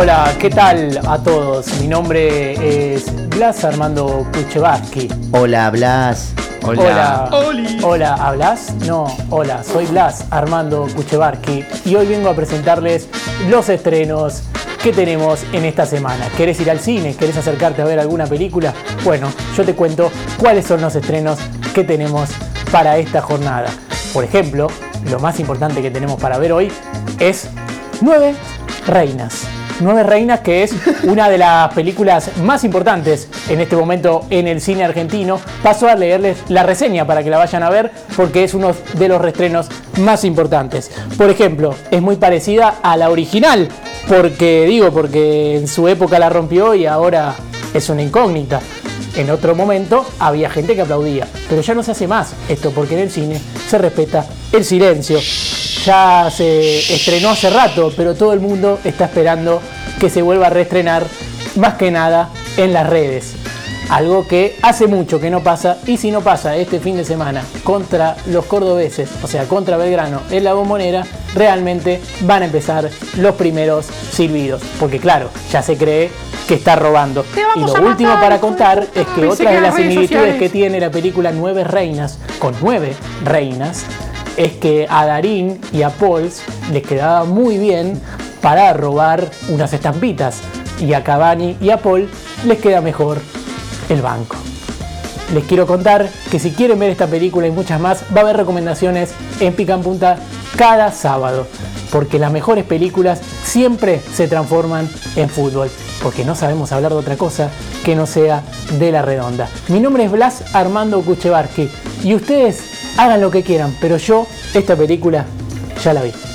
Hola, ¿qué tal a todos? Mi nombre es Blas Armando Kuchevaski. Hola, Blas. Hola. Hola. ¿hablas? No, hola, soy Blas Armando Kuchevaski y hoy vengo a presentarles los estrenos que tenemos en esta semana. ¿Querés ir al cine? ¿Querés acercarte a ver alguna película? Bueno, yo te cuento cuáles son los estrenos que tenemos para esta jornada. Por ejemplo, lo más importante que tenemos para ver hoy es Nueve Reinas. Nueve Reinas, que es una de las películas más importantes en este momento en el cine argentino. Paso a leerles la reseña para que la vayan a ver, porque es uno de los restrenos más importantes. Por ejemplo, es muy parecida a la original, porque digo, porque en su época la rompió y ahora es una incógnita. En otro momento había gente que aplaudía, pero ya no se hace más esto porque en el cine se respeta el silencio. Ya se estrenó hace rato, pero todo el mundo está esperando que se vuelva a reestrenar, más que nada en las redes. Algo que hace mucho que no pasa y si no pasa este fin de semana contra los cordobeses, o sea, contra Belgrano en la bombonera, realmente van a empezar los primeros silbidos. Porque claro, ya se cree que está robando. Y lo último para contar es que otra de las similitudes que tiene la película Nueve Reinas, con nueve reinas, es que a Darín y a Pauls les quedaba muy bien para robar unas estampitas. Y a Cavani y a Paul les queda mejor el banco. Les quiero contar que si quieren ver esta película y muchas más, va a haber recomendaciones en Pica en Punta cada sábado. Porque las mejores películas siempre se transforman en fútbol. Porque no sabemos hablar de otra cosa que no sea de la redonda. Mi nombre es Blas Armando Kuchevarski. Y ustedes hagan lo que quieran, pero yo esta película ya la vi.